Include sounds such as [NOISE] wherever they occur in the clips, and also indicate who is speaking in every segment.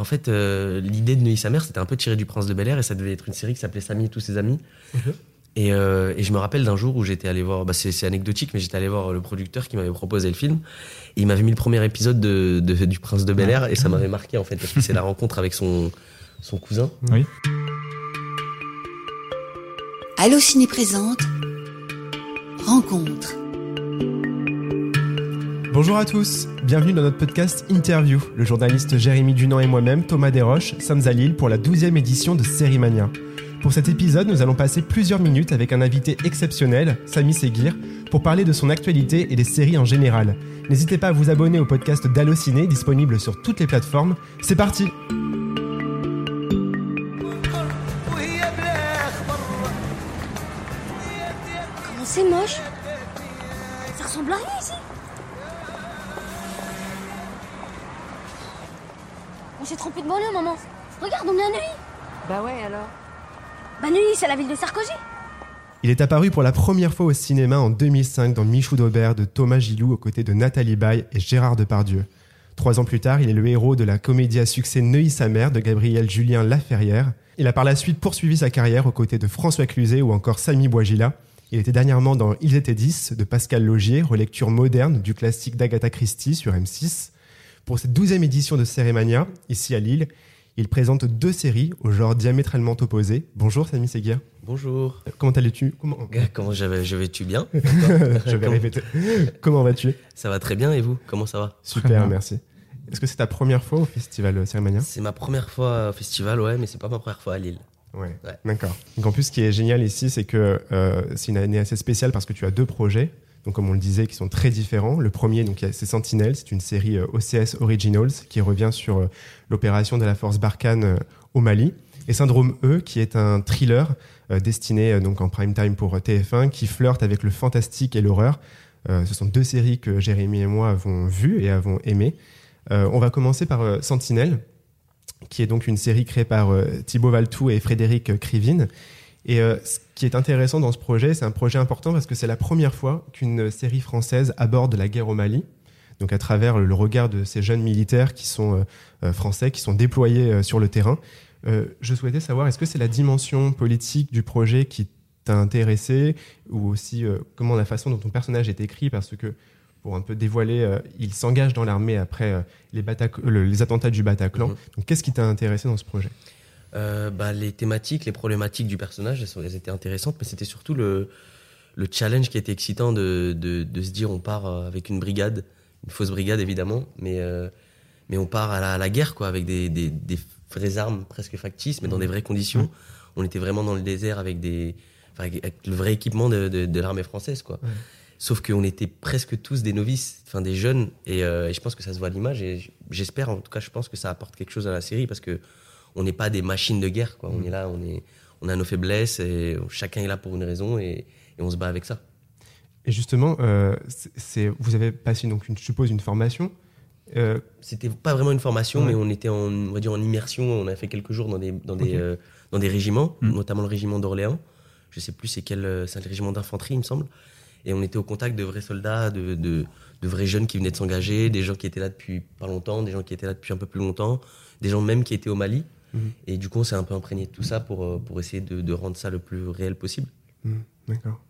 Speaker 1: En fait, euh, l'idée de Neuilly sa mère, c'était un peu tiré du Prince de Bel Air et ça devait être une série qui s'appelait Samy et tous ses amis. Et, euh, et je me rappelle d'un jour où j'étais allé voir, bah c'est anecdotique, mais j'étais allé voir le producteur qui m'avait proposé le film. Et il m'avait mis le premier épisode de, de- du Prince de Bel Air et ça m'avait marqué en fait, parce que c'est la rencontre avec son, son cousin.
Speaker 2: Oui.
Speaker 3: Allociné présente Rencontre.
Speaker 4: Bonjour à tous, bienvenue dans notre podcast Interview. Le journaliste Jérémy Dunant et moi-même, Thomas Desroches, sommes à Lille pour la 12e édition de Série Mania. Pour cet épisode, nous allons passer plusieurs minutes avec un invité exceptionnel, Samy Seguir, pour parler de son actualité et des séries en général. N'hésitez pas à vous abonner au podcast d'Allociné, disponible sur toutes les plateformes. C'est parti
Speaker 5: s'est trompé de banlieue, maman. Regarde, on est à Neuilly.
Speaker 6: Bah ouais alors.
Speaker 5: Bah Neuilly, c'est la ville de Sarkozy.
Speaker 4: Il est apparu pour la première fois au cinéma en 2005 dans Michou d'Aubert de Thomas Gilou aux côtés de Nathalie Baye et Gérard Depardieu. Trois ans plus tard, il est le héros de la comédie à succès Neuilly sa mère de Gabriel Julien Laferrière. Il a par la suite poursuivi sa carrière aux côtés de François Cluzet ou encore Samy Bouagila. Il était dernièrement dans Ils étaient 10 de Pascal Logier, relecture moderne du classique d'Agatha Christie sur M6. Pour cette douzième édition de Cérémania, ici à Lille, il présente deux séries au genre diamétralement opposé. Bonjour Samy Seguir.
Speaker 1: Bonjour.
Speaker 4: Comment allais-tu Comment? [LAUGHS]
Speaker 1: Comment j'avais, je vais-tu bien? [LAUGHS]
Speaker 4: Je vais
Speaker 1: Comment-
Speaker 4: répéter. [LAUGHS] Comment vas-tu?
Speaker 1: Ça va très bien et vous? Comment ça va?
Speaker 4: Super, merci. Est-ce que c'est ta première fois au festival Cérémania?
Speaker 1: C'est ma première fois au festival, ouais, mais c'est pas ma première fois à Lille.
Speaker 4: Ouais.
Speaker 1: Ouais.
Speaker 4: D'accord. Donc en plus, ce qui est génial ici, c'est que euh, c'est une année assez spéciale parce que tu as deux projets, donc comme on le disait, qui sont très différents. Le premier, c'est Sentinelle, c'est une série euh, OCS Originals qui revient sur euh, l'opération de la force Barkhane euh, au Mali. Et Syndrome E, qui est un thriller destiné donc en prime time pour euh, TF1, qui flirte avec le fantastique et l'horreur. Ce sont deux séries que Jérémy et moi avons vues et avons aimées. On va commencer par Sentinelle, qui est donc une série créée par Thibaut Valtou et Frédéric Krivine. Et euh, ce qui est intéressant dans ce projet, c'est un projet important parce que c'est la première fois qu'une série française aborde la guerre au Mali. Donc à travers le regard de ces jeunes militaires qui sont euh, euh, français, qui sont déployés sur le terrain. Je souhaitais savoir, est-ce que c'est la dimension politique du projet qui t'a intéressé ou aussi comment la façon dont ton personnage est écrit? Parce que pour un peu dévoiler, euh, il s'engage dans l'armée après euh, les, Batac- le- les attentats du Bataclan.
Speaker 1: Mhm.
Speaker 4: Donc qu'est-ce qui t'a intéressé dans ce projet?
Speaker 1: Euh, bah, les thématiques, les problématiques du personnage, elles, étaient intéressantes, mais c'était surtout le, le challenge qui était excitant de, de, de se dire on part euh, avec une brigade, une fausse brigade évidemment, mais, euh, mais on part à la, à la guerre quoi, avec des, des, des vraies armes presque factices, mais dans des vraies conditions. On était vraiment dans le désert avec, des, enfin, avec, le vrai équipement de, de, de l'armée française. Quoi. Sauf qu'on était presque tous des novices, enfin des jeunes, et, euh, et je pense que ça se voit à l'image, et j'espère, en tout cas, je pense que ça apporte quelque chose à la série, parce que on n'est pas des machines de guerre, quoi. On est là, on, est, on a nos faiblesses, et chacun est là pour une raison, et, et on se bat avec ça.
Speaker 4: Et justement, euh, c'est- vous avez passé, donc, une, je suppose, une formation. Euh,
Speaker 1: C'était pas vraiment une formation,
Speaker 4: Ouais.
Speaker 1: mais on était en, on va dire, en immersion. On a fait quelques jours dans des, dans des, euh, dans des régiments,
Speaker 2: Mm.
Speaker 1: notamment le régiment d'Orléans. Je sais plus c'est quel, euh, c'est un régiment d'infanterie, il me semble. Et on était au contact de vrais soldats, de, de, de vrais jeunes qui venaient de s'engager, des gens qui étaient là depuis pas longtemps, des gens qui étaient là depuis un peu plus longtemps, des gens même qui étaient au Mali. Et du coup, on s'est un peu imprégné de tout ça pour, euh, pour essayer de, de rendre ça le plus réel possible.
Speaker 4: hmm, D'accord.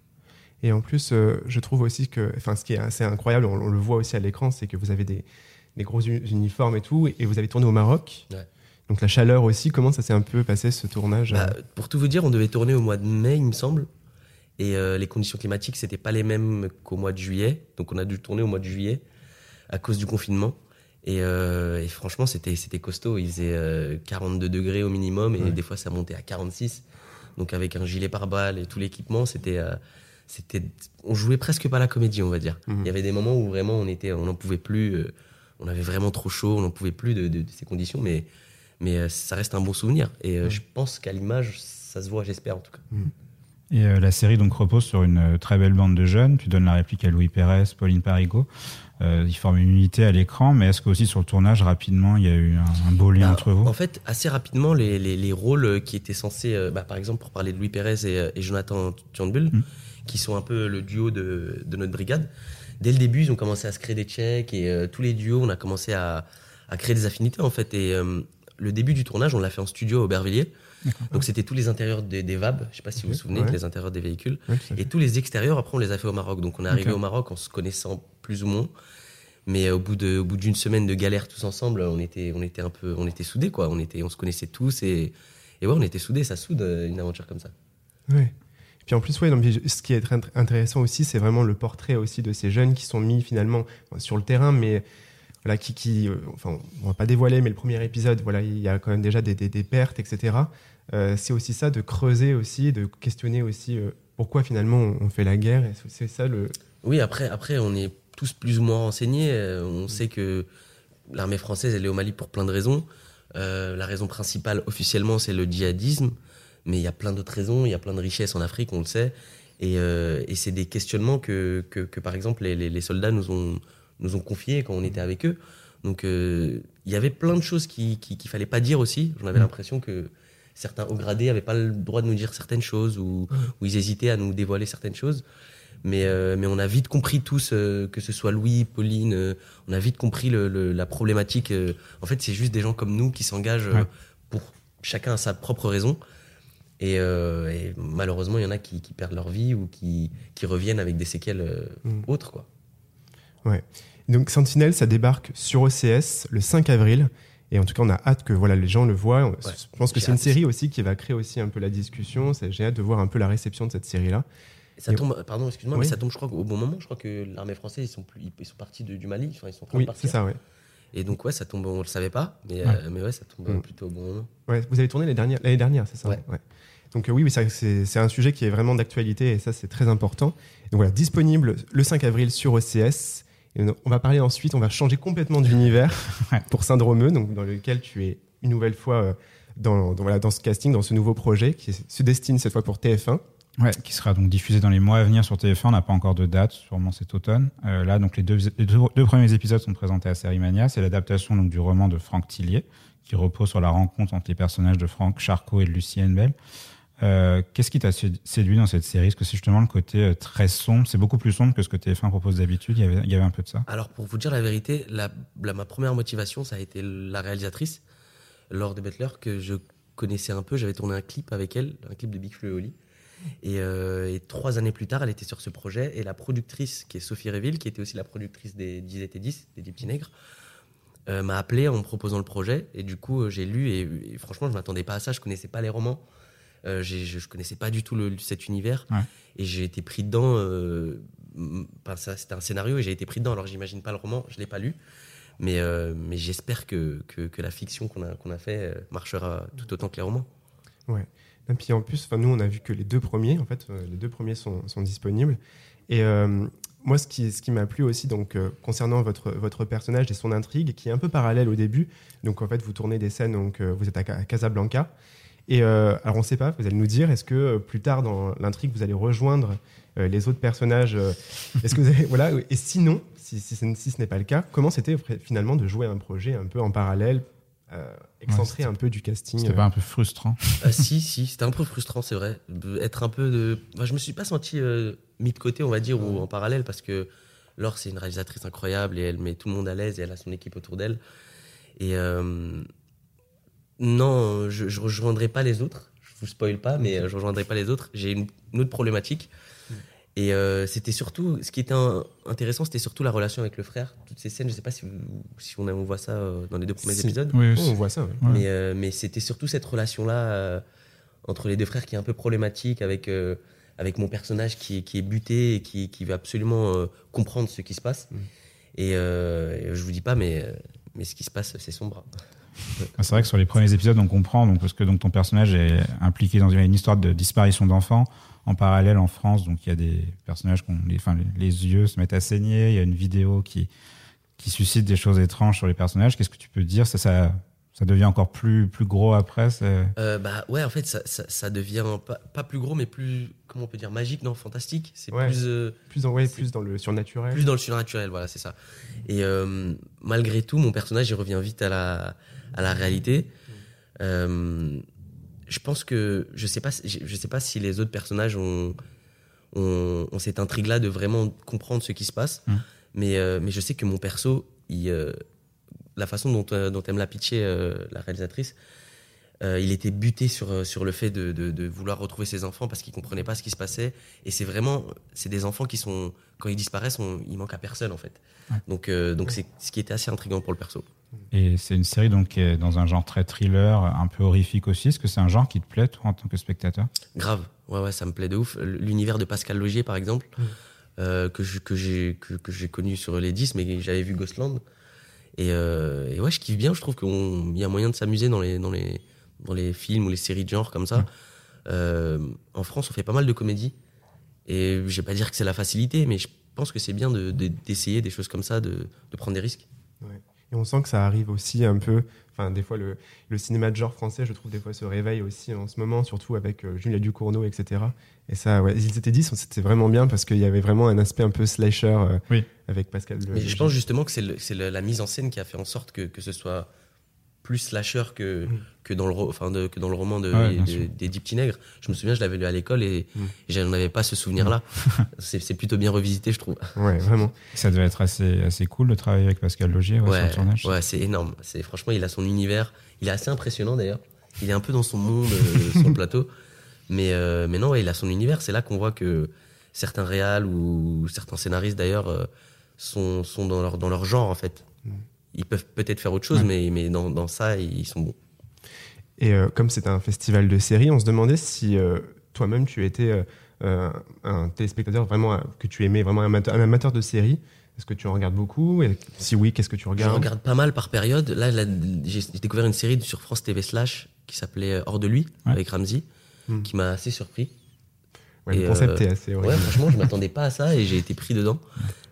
Speaker 4: Et en plus, euh, je trouve aussi que, enfin, ce qui est assez incroyable, on, on le voit aussi à l'écran, c'est que vous avez des, des gros uniformes et tout, et vous avez tourné au Maroc.
Speaker 1: Ouais.
Speaker 4: Donc la chaleur aussi, comment ça s'est un peu passé ce tournage
Speaker 1: Bah,
Speaker 4: euh,
Speaker 1: pour tout vous dire, on devait tourner au mois de mai, il me semble. Et euh, les conditions climatiques, c'était pas les mêmes qu'au mois de juillet. Donc on a dû tourner au mois de juillet à cause du confinement. Et, euh, et franchement, c'était c'était costaud. Il faisait euh, 42 degrés au minimum et
Speaker 4: Ouais.
Speaker 1: des fois ça montait à 46. Donc avec un gilet pare-balles et tout l'équipement, c'était euh, c'était on jouait presque pas la comédie, on va dire.
Speaker 4: Mhm.
Speaker 1: Il y avait des moments où vraiment on était on n'en pouvait plus. euh, on avait vraiment trop chaud, on n'en pouvait plus de, de- de ces conditions, mais mais euh, ça reste un bon souvenir. Et euh, je pense qu'à l'image, ça se voit, j'espère en tout cas.
Speaker 2: Et euh, la série donc repose sur une euh, très belle bande de jeunes. Tu donnes la réplique à Louis Pérez, Pauline Parigot. Euh, ils forment une unité à l'écran, mais est-ce qu'aussi sur le tournage, rapidement, il y a eu un, un beau lien
Speaker 1: Bah,
Speaker 2: entre vous?
Speaker 1: En fait, assez rapidement, les, les, les rôles euh, qui étaient censés, euh, bah, par exemple, pour parler de Louis Pérez et, et Jonathan Turnbull,
Speaker 2: Mm.
Speaker 1: qui sont un peu le duo de, de notre brigade, dès le début, ils ont commencé à se créer des checks et euh, tous les duos, on a commencé à, à créer des affinités en fait. Et euh, le début du tournage, on l'a fait en studio à Aubervilliers. Donc c'était tous les intérieurs des, des VAB, je sais pas si vous vous souvenez,
Speaker 4: ouais.
Speaker 1: les intérieurs des véhicules.
Speaker 4: Ouais.
Speaker 1: Et tous les extérieurs, après, on les a fait au Maroc. Donc on est arrivé au Maroc en se connaissant plus ou moins. Mais euh, au bout de, au bout d'une semaine de galère tous ensemble, on était, on était un peu, on était soudés quoi. On était, on se connaissait tous et, et ouais, on était soudés. Ça soude euh, une aventure comme ça.
Speaker 4: Ouais. Puis en plus, ouais, je- ce qui est très intéressant aussi, c'est vraiment le portrait aussi de ces jeunes qui sont mis finalement sur le terrain, mais voilà, qui, qui euh, enfin, on va pas dévoiler, mais le premier épisode, voilà, il y a quand même déjà des, des- pertes, etc. Euh, c'est aussi ça de creuser aussi, de questionner aussi euh, pourquoi finalement on, fait la guerre. C'est ça le.
Speaker 1: Oui, après, après, on est tous plus ou moins renseignés. On sait que l'armée française, elle est au Mali pour plein de raisons. La raison principale, officiellement, c'est le djihadisme. Mais il y a plein d'autres raisons. Il y a plein de richesses en Afrique, on le sait. Et, et c'est des questionnements que, que, par exemple, les- les soldats nous ont, nous ont confiés quand on était avec eux. Donc, euh, il y avait plein de choses qu'il qui, qu'il fallait pas dire aussi. J'en avais
Speaker 2: Mm.
Speaker 1: l'impression que certains hauts gradés n'avaient pas le droit de nous dire certaines choses ou, ou ils hésitaient à nous dévoiler certaines choses. Mais, euh, mais on a vite compris tous, euh, que ce soit Louis, Pauline, euh, on a vite compris le, le- la problématique. en fait, c'est juste des gens comme nous qui s'engagent
Speaker 2: Ouais.
Speaker 1: pour chacun à sa propre raison. Et, et malheureusement, il y en a qui, qui perdent leur vie ou qui, qui reviennent avec des séquelles
Speaker 4: Mm.
Speaker 1: autres. Quoi.
Speaker 4: Donc Sentinelle, ça débarque sur OCS le 5 avril. Et en tout cas, on a hâte que voilà, les gens le voient. Je pense que c'est une série aussi qui va créer aussi un peu la discussion. J'ai hâte de voir un peu la réception de cette série-là.
Speaker 1: Ça
Speaker 4: Et-
Speaker 1: tombe, pardon, excuse-moi,
Speaker 4: Oui.
Speaker 1: mais ça tombe, je crois, au bon moment. Je crois que l'armée française, ils sont, plus, ils sont partis de- du Mali, enfin, ils sont
Speaker 4: Oui, c'est ça, ouais.
Speaker 1: Et donc, ouais, ça tombe, on le savait pas, mais,
Speaker 2: Ouais.
Speaker 1: euh, mais ouais, ça tombe
Speaker 4: Mm.
Speaker 1: plutôt au bon moment.
Speaker 4: Ouais, vous avez tourné l'année dernière, l'année dernière c'est ça
Speaker 1: Ouais.
Speaker 4: Donc euh, oui, mais c'est c'est un sujet qui est vraiment d'actualité et ça, c'est très important. Donc voilà, disponible le 5 avril sur OCS. Et on va parler ensuite, on va changer complètement d'univers [LAUGHS] pour Syndromeux, donc dans lequel tu es une nouvelle fois euh, dans, dans, voilà, dans ce casting, dans ce nouveau projet qui se destine cette fois pour TF1.
Speaker 2: Ouais, qui sera donc diffusé dans les mois à venir sur TF1. On n'a pas encore de date, sûrement cet automne. Euh, là, donc les deux, les deux, deux premiers épisodes sont présentés à Série Mania. C'est l'adaptation donc du roman de Franck Tillier, qui repose sur la rencontre entre les personnages de Franck Charcot et de Lucienne Bell. Euh, Qu'est-ce qui t'a sé- séduit dans cette série? Est-ce que c'est justement le côté euh, très sombre C'est beaucoup plus sombre que ce que TF1 propose d'habitude. Il y avait, un peu de ça.
Speaker 1: Alors, pour vous dire la vérité, ma première motivation, ça a été la réalisatrice, Laure de Bettler, que je connaissais un peu. J'avais tourné un clip avec elle, un clip de Big Flo et. Et, euh, et trois années plus tard, elle était sur ce projet. Et la productrice, qui est Sophie Réville, qui était aussi la productrice des 10 et 10, des 10 petits nègres, euh, m'a appelé en me proposant le projet. Et du coup, j'ai lu. Et, et franchement, je m'attendais pas à ça. Je connaissais pas les romans. Euh, je, je connaissais pas du tout le- cet univers.
Speaker 2: Ouais.
Speaker 1: Et j'ai été pris dedans. euh, ça, c'était un scénario et j'ai été pris dedans. Alors, j'imagine pas le roman. Je l'ai pas lu. Mais, euh, mais j'espère que, que, que la fiction qu'on a, qu'on a fait marchera tout autant que les romans.
Speaker 4: Et puis en plus, nous, on a vu que les deux premiers, en fait, les deux premiers sont, sont disponibles. Et moi, ce qui, ce qui m'a plu aussi, donc, euh, concernant votre, votre personnage et son intrigue, qui est un peu parallèle au début. Donc, en fait, vous tournez des scènes, donc, euh, vous êtes à Casablanca. Et euh, alors, on ne sait pas, vous allez nous dire, est-ce que euh, plus tard dans l'intrigue, vous allez rejoindre euh, les autres personnages euh, Est-ce que vous avez, [LAUGHS] voilà, et sinon, si, si, ce- si ce n'est pas le cas, comment c'était finalement de jouer un projet un peu en parallèle, euh, excentré un peu du casting
Speaker 2: C'était
Speaker 4: euh,
Speaker 2: pas un peu frustrant
Speaker 1: Ah, si, si, c'était un peu frustrant, c'est vrai. Être un peu de. Moi, je me suis pas senti euh, mis de côté, on va dire, ou en parallèle, parce que Laure, c'est une réalisatrice incroyable et elle met tout le monde à l'aise et elle a son équipe autour d'elle. Et euh, non, je, je rejoindrai pas les autres. Je vous spoil pas, mais euh, je rejoindrai pas les autres. J'ai une, une autre problématique. Et euh, c'était surtout, ce qui était un- intéressant, c'était surtout la relation avec le frère. Toutes ces scènes, je sais pas si, vous- si on, a- on voit ça euh, dans les deux premiers
Speaker 4: Si.
Speaker 1: épisodes.
Speaker 2: Oui,
Speaker 4: Oh, on voit ça, ouais.
Speaker 1: Mais, euh, mais c'était surtout cette relation-là euh, entre les deux frères qui est un peu problématique avec, euh, avec mon personnage qui, est- qui est buté et qui, qui veut absolument euh, comprendre ce qui se passe.
Speaker 4: Mm.
Speaker 1: Et, euh, et je vous dis pas, mais, mais ce qui se passe, c'est sombre.
Speaker 2: Ah, C'est vrai que sur les premiers épisodes, on comprend donc parce que donc ton personnage est impliqué dans une, histoire de disparition d'enfants. En parallèle, en France, donc il y a des personnages qui les, enfin, les, yeux se mettent à saigner. Il y a une vidéo qui qui suscite des choses étranges sur les personnages. Qu'est-ce que tu peux dire? Ça, ça devient encore plus plus gros après. c'est-
Speaker 1: Euh, bah ouais, en fait, ça, ça, ça devient pas, pas plus gros, mais plus, comment on peut dire, magique, non, fantastique. C'est
Speaker 4: Ouais.
Speaker 1: plus. euh,
Speaker 4: Plus, en, ouais, plus dans le surnaturel.
Speaker 1: plus dans le surnaturel, voilà, c'est ça. Et euh, malgré tout, mon personnage, il revient vite à la, à la réalité. Euh, je pense que je sais pas, si- je je sais pas si les autres personnages ont, ont, ont cette intrigue-là de vraiment comprendre ce qui se passe,
Speaker 2: Mm.
Speaker 1: mais, euh, mais je sais que mon perso, il, euh, la façon dont, euh, dont elle me l'a pitché, euh, la réalisatrice, euh, il était buté sur, euh, sur le fait de, de, de vouloir retrouver ses enfants parce qu'il comprenait pas ce qui se passait. Et c'est vraiment, c'est des enfants qui sont, quand ils disparaissent, on, ils manquent à personne en fait.
Speaker 2: Ouais.
Speaker 1: Donc, euh, donc c'est ce qui était assez intriguant pour le perso.
Speaker 2: Et c'est une série donc qui est dans un genre très thriller, un peu horrifique aussi. Est-ce que c'est un genre qui te plaît, toi, en tant que spectateur?
Speaker 1: Grave, ouais, ouais, ça me plaît de ouf. L'univers de Pascal Logier, par exemple,
Speaker 4: Mm.
Speaker 1: euh, que je- que j'ai que, que j'ai connu sur les 10, mais j'avais vu Ghostland. Et, euh, et ouais, je kiffe bien. Je trouve qu'il y a moyen de s'amuser dans les, dans, les, dans les films ou les séries de genre comme ça. Euh, en France, on fait pas mal de comédies. Et je vais pas dire que c'est la facilité, mais je pense que c'est bien de- de- d'essayer des choses comme ça, de prendre des risques.
Speaker 4: Et on sent que ça arrive aussi un peu. Enfin, des fois, le, le cinéma de genre français, je trouve, des fois, se réveille aussi en ce moment, surtout avec euh, Julia Ducournau, etc. Et ça, ouais, ils étaient 10, c'était vraiment bien parce qu'il y avait vraiment un aspect un peu slasher euh,
Speaker 2: Oui.
Speaker 4: avec Pascal. Le-
Speaker 1: Mais je pense justement que c'est la mise en scène qui a fait en sorte que, que ce soit plus slasher que,
Speaker 4: Mm.
Speaker 1: que, dans, le, enfin de, que dans le roman de,
Speaker 2: Ouais,
Speaker 1: de- des Dix Petits Nègres. Je me souviens, je l'avais lu à l'école et,
Speaker 4: Mm.
Speaker 1: et j'en avais pas ce souvenir-là. [LAUGHS] c'est c'est plutôt bien revisité, je trouve.
Speaker 4: Ouais, vraiment.
Speaker 2: Ça devait être assez, assez cool de travailler avec Pascal Logier ouais, sur le tournage.
Speaker 1: ouais c'est énorme. C'est Franchement, il a son univers. Il est assez impressionnant d'ailleurs. Il est un peu dans son monde euh, sur le plateau. Mais, euh, mais non, ouais, il a son univers. C'est là qu'on voit que certains réals ou certains scénaristes d'ailleurs euh, sont, sont dans, leur, dans leur genre en fait.
Speaker 4: Mm.
Speaker 1: Ils peuvent peut-être faire autre chose,
Speaker 2: Ouais.
Speaker 1: mais, mais dans, dans ça, ils sont bons.
Speaker 4: Et euh, comme c'était un festival de séries, on se demandait si euh, toi-même tu étais euh, un téléspectateur vraiment que tu aimais, vraiment un amateur, un amateur de séries. Est-ce que tu en regardes beaucoup? Et si oui, qu'est-ce que tu
Speaker 1: Je
Speaker 4: regardes
Speaker 1: regarde pas mal par période. Là, là, j'ai découvert une série sur France TV Slash qui s'appelait Hors de lui
Speaker 2: Ouais.
Speaker 1: avec Ramsey,
Speaker 4: Mm.
Speaker 1: qui m'a assez surpris.
Speaker 4: Ouais, Le
Speaker 1: et,
Speaker 4: concept
Speaker 1: euh,
Speaker 4: est assez
Speaker 1: Ouais, franchement, je [LAUGHS] m'attendais pas à ça et j'ai été pris dedans.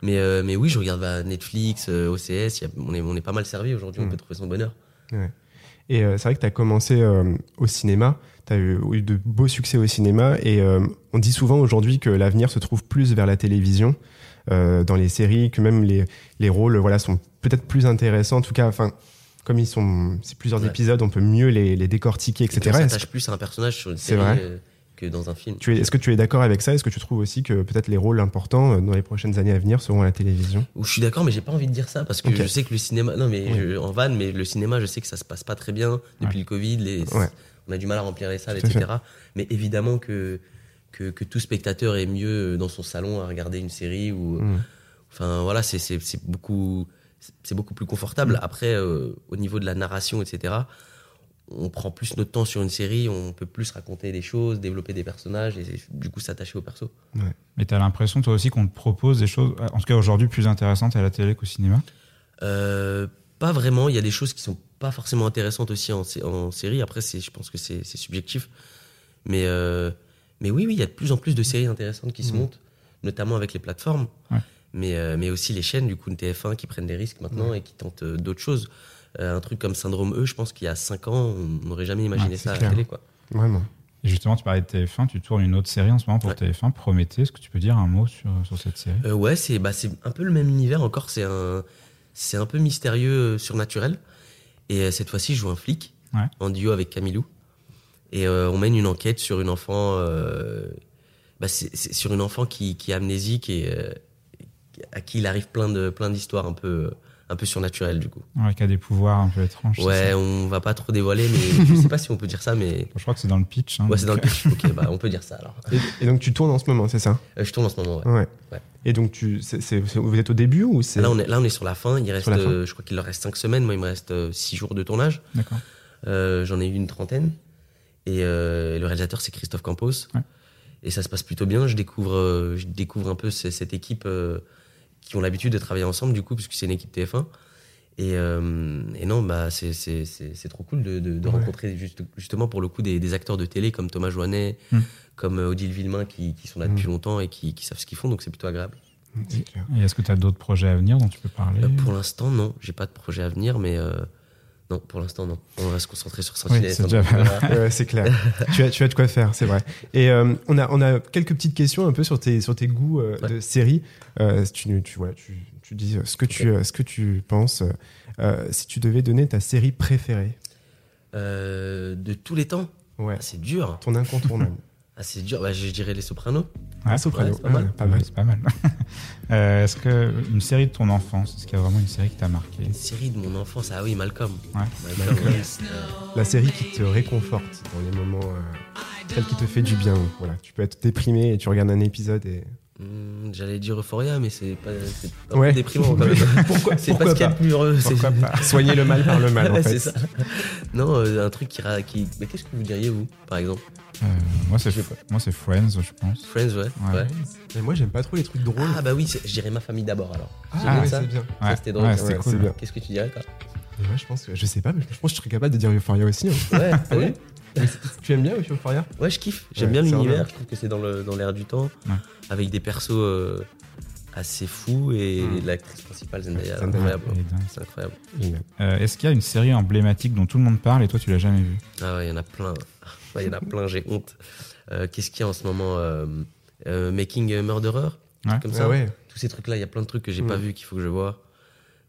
Speaker 1: Mais, euh, mais oui, je regarde bah, Netflix, euh, OCS. a- on, est, on est pas mal servi aujourd'hui. On
Speaker 4: Mm.
Speaker 1: peut trouver son bonheur.
Speaker 4: Et c'est vrai que tu as commencé au cinéma, tu as eu, eu de beaux succès au cinéma, et on dit souvent aujourd'hui que l'avenir se trouve plus vers la télévision, euh, dans les séries, que même les, les rôles voilà, sont peut-être plus intéressants, en tout cas, enfin, comme ils sont, c'est plusieurs
Speaker 1: Ouais.
Speaker 4: épisodes, on peut mieux les, les décortiquer,
Speaker 1: Et
Speaker 4: etc.
Speaker 1: on
Speaker 4: Est-ce
Speaker 1: s'attache plus à un personnage sur une
Speaker 4: C'est
Speaker 1: série
Speaker 4: vrai.
Speaker 1: euh, que dans un film.
Speaker 4: est-ce que tu es d'accord avec ça? Est-ce que tu trouves aussi que peut-être les rôles importants euh, dans les prochaines années à venir seront à la télévision?
Speaker 1: Je suis d'accord, mais j'ai pas envie de dire ça parce que je sais que le cinéma. Non, mais je- en vanne, mais le cinéma, je sais que ça se passe pas très bien depuis le Covid. Les,
Speaker 4: Ouais.
Speaker 1: On a du mal à remplir les salles,
Speaker 4: Tout
Speaker 1: etc. Mais évidemment que, que, que tout spectateur est mieux dans son salon à regarder une série ou.
Speaker 4: Mm.
Speaker 1: Enfin, voilà, c'est- beaucoup, c'est beaucoup plus confortable.
Speaker 4: Mm.
Speaker 1: Après, euh, au niveau de la narration, etc., on prend plus notre temps sur une série, on peut plus raconter des choses, développer des personnages et du coup s'attacher au perso.
Speaker 2: Mais tu as l'impression, toi aussi, qu'on te propose des choses, en tout cas aujourd'hui, plus intéressantes à la télé qu'au cinéma?
Speaker 1: Euh, pas vraiment. Il y a des choses qui sont pas forcément intéressantes aussi en, sé- en série. Après, je pense que c'est, subjectif. Mais, euh, mais oui, oui, il y a de plus en plus de séries intéressantes qui se montent, notamment avec les plateformes.
Speaker 2: Ouais.
Speaker 1: Mais, euh, mais aussi les chaînes, du coup, une TF1 qui prennent des risques maintenant et qui tentent d'autres choses. Euh, un truc comme Syndrome E, je pense qu'il y a 5 ans, on n'aurait jamais imaginé ça à la télé. Quoi.
Speaker 4: Vraiment.
Speaker 2: Et justement, tu parlais de TF1, tu tournes une autre série en ce moment pour
Speaker 1: Ouais.
Speaker 2: TF1, Prométhée. Est-ce que tu peux dire un mot sur, sur cette série?
Speaker 1: Euh, ouais, c'est bah, c'est un peu le même univers encore. C'est un, c'est un peu mystérieux, euh, surnaturel. Et euh, cette fois-ci, je joue un flic
Speaker 2: Ouais.
Speaker 1: en duo avec Camilou. Et euh, on mène une enquête sur une enfant, euh, bah, sur une enfant qui, qui est amnésique et euh, à qui il arrive plein de plein d'histoires un peu un peu surnaturelles du coup.
Speaker 2: Ouais, Qui a des pouvoirs un peu étranges.
Speaker 1: Ouais, on va pas trop dévoiler, mais je sais pas si on peut dire ça, mais [LAUGHS]
Speaker 2: Je crois que c'est dans le pitch. hein,
Speaker 1: ouais, c'est dans le pitch. Ok, bah on peut dire ça alors. [LAUGHS]
Speaker 4: Et, et donc tu tournes en ce moment, c'est ça?
Speaker 1: Euh, je tourne en ce moment. Ouais.
Speaker 4: Ouais.
Speaker 1: Ouais.
Speaker 4: Et donc tu, c'est- vous êtes au début ou c'est
Speaker 1: Là on est là on est sur la fin. Il reste, euh, je crois qu'il leur reste 5 semaines. Moi il me reste 6 jours de tournage.
Speaker 2: D'accord.
Speaker 1: Euh, J'en ai eu une trentaine. Et, euh, le réalisateur, c'est Christophe Campos.
Speaker 2: Ouais.
Speaker 1: Et ça se passe plutôt bien. Je découvre, euh, je découvre un peu ce- cette équipe euh, qui ont l'habitude de travailler ensemble, du coup, puisque c'est une équipe TF1. Et, euh, et non, bah, c'est c'est- c'est- c'est trop cool de, de- de
Speaker 4: Ouais.
Speaker 1: rencontrer juste- justement pour le coup des, des acteurs de télé comme Thomas Joannet,
Speaker 2: Mm.
Speaker 1: comme euh, Odile Villemain qui, qui sont là
Speaker 4: Mm.
Speaker 1: depuis longtemps et qui, qui savent ce qu'ils font, donc c'est plutôt agréable.
Speaker 4: C'est clair.
Speaker 2: Et est-ce que tu as d'autres projets à venir dont tu peux parler?
Speaker 1: Euh, pour l'instant, non, j'ai pas de projet à venir, mais euh, non, pour l'instant, non. On va se concentrer sur
Speaker 2: Oui,
Speaker 1: Sentinelle.
Speaker 2: c'est.
Speaker 4: Ouais, clair. [LAUGHS] tu, as, tu as de quoi faire, c'est vrai. Et euh, on, a, on a quelques petites questions un peu sur tes, sur tes goûts euh,
Speaker 1: Ouais.
Speaker 4: de séries. Euh, tu, tu, voilà, tu, tu dis ce que, tu, ce que tu penses. Si tu devais donner ta série préférée,
Speaker 1: de tous les temps?
Speaker 4: Ouais,
Speaker 1: Ah, C'est dur.
Speaker 4: ton incontournable.
Speaker 1: Ah, c'est dur. Bah, je dirais Les Sopranos.
Speaker 2: Ouais,
Speaker 4: Soprano,
Speaker 1: ouais, c'est pas mal.
Speaker 4: Ah, pas mal.
Speaker 2: C'est pas mal. [LAUGHS] Euh, Est-ce que une série de ton enfance, est-ce qu'il y a vraiment une série qui t'a marqué?
Speaker 1: Une série de mon enfance. Ah oui, Malcolm.
Speaker 2: Ouais.
Speaker 1: Malcolm, ouais.
Speaker 4: La série qui te réconforte dans les moments, euh, celle qui te fait du bien. Voilà, tu peux être déprimé et tu regardes un épisode et
Speaker 1: Hmm, J'allais dire Euphoria, mais c'est pas, pas
Speaker 4: Ouais.
Speaker 1: déprimant quand [LAUGHS] même.
Speaker 4: pourquoi, [LAUGHS]
Speaker 1: C'est pas ce qu'il y a
Speaker 4: pas
Speaker 1: de plus heureux.
Speaker 4: le mal par le mal [LAUGHS] en
Speaker 1: Ouais,
Speaker 4: fait.
Speaker 1: c'est ça. Non, euh, un truc qui. Mais qu'est-ce que vous diriez vous, par exemple
Speaker 2: Euh, Moi, c'est moi, Friends, je pense.
Speaker 1: Friends, ouais.
Speaker 2: Ouais.
Speaker 1: ouais.
Speaker 4: Mais moi j'aime pas trop les trucs drôles.
Speaker 1: Ah bah oui, je dirais ma famille d'abord alors.
Speaker 4: Ah, ouais,
Speaker 1: ça.
Speaker 4: c'est bien.
Speaker 2: Ouais,
Speaker 1: c'était drôle.
Speaker 2: ouais,
Speaker 1: Ouais,
Speaker 2: cool.
Speaker 1: Qu'est-ce que tu dirais toi
Speaker 4: moi je pense que je sais pas, mais je pense que je serais capable de dire Euphoria aussi. hein.
Speaker 1: Ouais, t'as vu [LAUGHS]
Speaker 4: tu aimes bien Euphoria
Speaker 1: Ouais, je kiffe. J'aime
Speaker 4: Ouais,
Speaker 1: bien
Speaker 4: c'est
Speaker 1: l'univers. Je trouve que c'est dans le dans l'air du temps,
Speaker 2: Ouais.
Speaker 1: avec des persos euh, assez fous et
Speaker 2: Mm.
Speaker 1: l'actrice principale Zendaya,
Speaker 4: Zendaya,
Speaker 1: incroyable.
Speaker 2: est.
Speaker 1: C'est incroyable.
Speaker 2: Euh, Est-ce qu'il y a une série emblématique dont tout le monde parle et toi tu l'as jamais vue?
Speaker 1: Ah ouais, il y en a plein. [LAUGHS] Ouais, Il y en a plein. J'ai honte. Euh, Qu'est-ce qu'il y a en ce moment euh, euh, Making a Murderer,
Speaker 2: Ouais.
Speaker 1: comme
Speaker 4: Ah
Speaker 1: ça.
Speaker 4: ouais.
Speaker 1: Tous ces trucs-là, il y a plein de trucs que j'ai
Speaker 4: Mm.
Speaker 1: pas vu qu'il faut que je vois.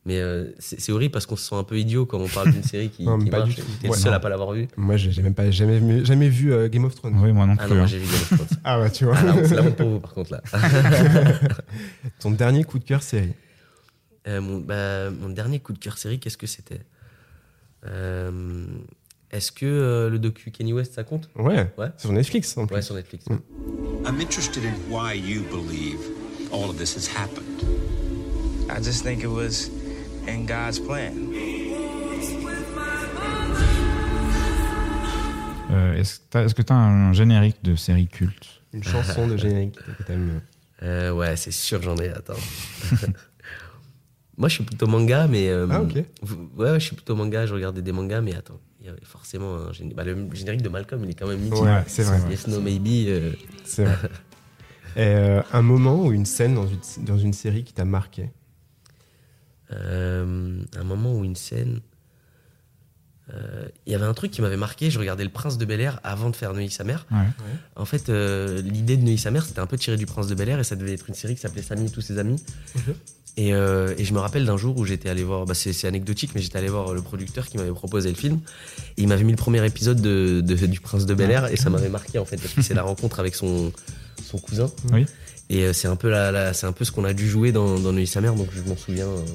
Speaker 1: Mais euh, c'est horrible parce qu'on se sent un peu idiot quand on parle d'une série qui, [LAUGHS]
Speaker 4: Non, mais
Speaker 1: qui
Speaker 4: pas
Speaker 1: marche.
Speaker 4: du tout.
Speaker 1: T'es
Speaker 4: Ouais,
Speaker 1: le seul
Speaker 4: non.
Speaker 1: à pas l'avoir vu.
Speaker 4: Moi j'ai même pas jamais, vu- jamais vu euh, Game of Thrones.
Speaker 2: Oui, moi non
Speaker 1: Ah
Speaker 2: plus.
Speaker 1: non, moi
Speaker 2: hein.
Speaker 1: j'ai vu Game of Thrones. [LAUGHS]
Speaker 4: Ah ouais, tu vois.
Speaker 1: Ah c'est la honte pour vous par contre là. [LAUGHS]
Speaker 4: Ton dernier coup de cœur série.
Speaker 1: Euh, mon, bah, mon dernier coup de cœur série, qu'est-ce que c'était? Euh, Est-ce que euh, le docu Kenny West ça compte?
Speaker 4: Ouais.
Speaker 1: Ouais.
Speaker 4: Sur Netflix en plus.
Speaker 1: Ouais, sur Netflix.
Speaker 4: Mm.
Speaker 6: I'm interested in why you believe all of this has happened.
Speaker 7: I just think it was in God's plan.
Speaker 2: Euh, Est-ce que tu as un générique de série culte?
Speaker 4: Une chanson de générique que. [LAUGHS]
Speaker 1: Euh, ouais, c'est sûr, j'en ai. Attends. [LAUGHS] Moi, je suis plutôt manga, mais. euh,
Speaker 4: Ah, ok.
Speaker 1: Ouais, je suis plutôt manga, je regardais des mangas, mais attends. Il y avait forcément un générique. Bah, le générique de Malcolm, il est quand même mythique.
Speaker 4: Ouais, c'est vrai.
Speaker 1: Yes, no, maybe. euh,
Speaker 4: C'est vrai. [LAUGHS] Et, euh, un moment ou une scène dans une, dans une série qui t'a marqué?
Speaker 1: Euh, un moment où une scène. euh, Il y avait un truc qui m'avait marqué. Je regardais Le Prince de Bel Air avant de faire Neuilly sa mère.
Speaker 2: Ouais.
Speaker 1: En fait, euh, l'idée de Neuilly sa mère, c'était un peu tiré du Prince de Bel Air et ça devait être une série qui s'appelait Samy et tous ses amis. Et, euh, et je me rappelle d'un jour où j'étais allé voir, bah c'est c'est anecdotique, mais j'étais allé voir le producteur qui m'avait proposé le film. Et il m'avait mis le premier épisode de, de- du Prince de Bel Air et ça m'avait marqué en fait, parce que c'est la rencontre avec son, son cousin.
Speaker 2: Oui.
Speaker 1: Et euh, c'est un peu la, la- c'est un peu ce qu'on a dû jouer dans, dans Neuilly sa mère, donc je m'en souviens. euh,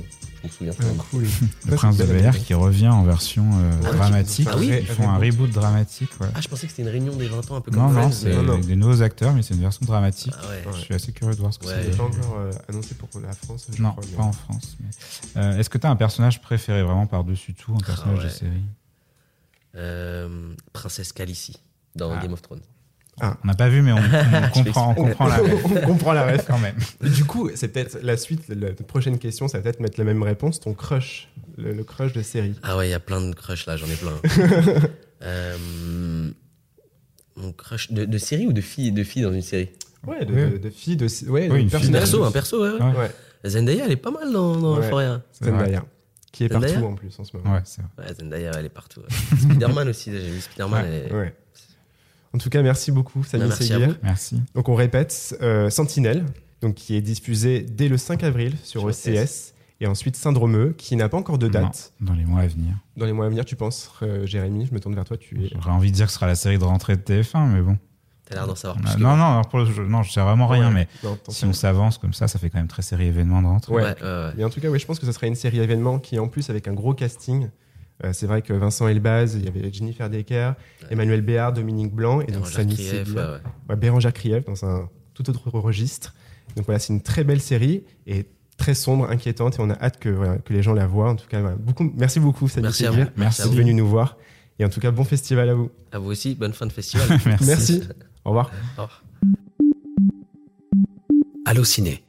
Speaker 1: je m'en souviens.
Speaker 4: Ah, cool.
Speaker 2: Le Prince de Bel Air qui revient en version euh,
Speaker 4: Ah,
Speaker 2: dramatique.
Speaker 1: Ah oui
Speaker 2: Ils font un reboot dramatique. Ouais.
Speaker 1: Ah, je pensais que c'était une réunion des 20 ans, un peu comme
Speaker 2: Non, non, c'est
Speaker 1: mais-
Speaker 4: Non,
Speaker 2: avec des nouveaux acteurs, mais c'est une version dramatique.
Speaker 1: Ah ouais.
Speaker 2: Je suis assez curieux de voir ce que
Speaker 1: Ouais.
Speaker 2: c'est.
Speaker 4: C'est pas encore euh, annoncé pour la France, je
Speaker 2: Non,
Speaker 4: crois.
Speaker 2: pas en France. mais- Euh, Est-ce que tu as un personnage préféré vraiment par-dessus tout, un personnage
Speaker 1: ouais.
Speaker 2: de série?
Speaker 1: Euh, Princesse Khaleesi dans
Speaker 2: Ah.
Speaker 1: Game of Thrones.
Speaker 2: On n'a pas vu, mais on, on [LAUGHS] comprend, on comprend la ref
Speaker 4: On comprend la ref.
Speaker 2: quand même.
Speaker 4: Et Du coup, c'est peut-être la suite, la, prochaine question, ça va peut-être mettre la même réponse. Ton crush, le, le crush de série.
Speaker 1: Ah ouais, il y a plein de crushs là, j'en ai plein. [LAUGHS] Euh, mon crush de, de série ou de fille, de fille dans une série?
Speaker 4: Ouais, de,
Speaker 2: Oui.
Speaker 4: de, de fille, de ouais,
Speaker 2: Oui, une fille.
Speaker 1: Perso, un perso, ouais. ouais.
Speaker 2: Ouais.
Speaker 4: Ouais,
Speaker 1: Zendaya, elle est pas mal dans, dans. Euphoria.
Speaker 4: Zendaya. Qui est
Speaker 1: Zendaya
Speaker 4: partout en plus en ce moment.
Speaker 2: Ouais, c'est vrai.
Speaker 1: Ouais, Zendaya, elle est partout. ouais. Spider-Man aussi, j'ai vu Spider-Man.
Speaker 2: Ouais,
Speaker 1: elle est-
Speaker 4: Ouais. En tout cas, merci beaucoup, Samy
Speaker 1: Bah, merci à
Speaker 4: Seguir.
Speaker 1: vous.
Speaker 2: Merci.
Speaker 4: Donc on répète, euh, Sentinelle, donc qui est diffusé dès le 5 avril sur
Speaker 1: Sur
Speaker 4: OCS, et ensuite Syndromeux, qui n'a pas encore de date.
Speaker 2: Non, dans les mois à venir.
Speaker 4: Dans les mois à venir, tu penses, euh, Jérémy, je me tourne vers toi, tu es...
Speaker 2: J'aurais envie de dire que ce sera la série de rentrée de TF1, mais bon.
Speaker 1: T'as l'air d'en savoir plus. que
Speaker 2: non, non, alors pour le jeu- non, je sais vraiment rien,
Speaker 4: Ouais.
Speaker 2: mais
Speaker 4: Non,
Speaker 2: si on s'avance comme ça, ça fait quand même très série événement de rentrée.
Speaker 4: Ouais.
Speaker 1: Ouais, ouais, ouais.
Speaker 4: Mais en tout cas, ouais, je pense que ce serait une série événement qui, en plus, avec un gros casting. Euh, c'est vrai que Vincent Elbaz, il y avait Jennifer Decker, Emmanuel Béard, Dominique Blanc et donc Samy Seguir.
Speaker 1: ouais,
Speaker 4: Bérangère Krief dans un tout autre registre. Donc voilà, c'est une très belle série et très sombre, inquiétante et on a hâte que, voilà, que les gens la voient. En tout cas, voilà, beaucoup, merci beaucoup, Samy
Speaker 1: Merci à vous.
Speaker 2: Merci
Speaker 4: d'être venu nous voir. Et en tout cas, bon festival à vous.
Speaker 1: À vous aussi, bonne fin de festival. [LAUGHS]
Speaker 2: Merci.
Speaker 4: Merci. [LAUGHS] Au revoir.
Speaker 1: Au revoir.
Speaker 8: Allociné,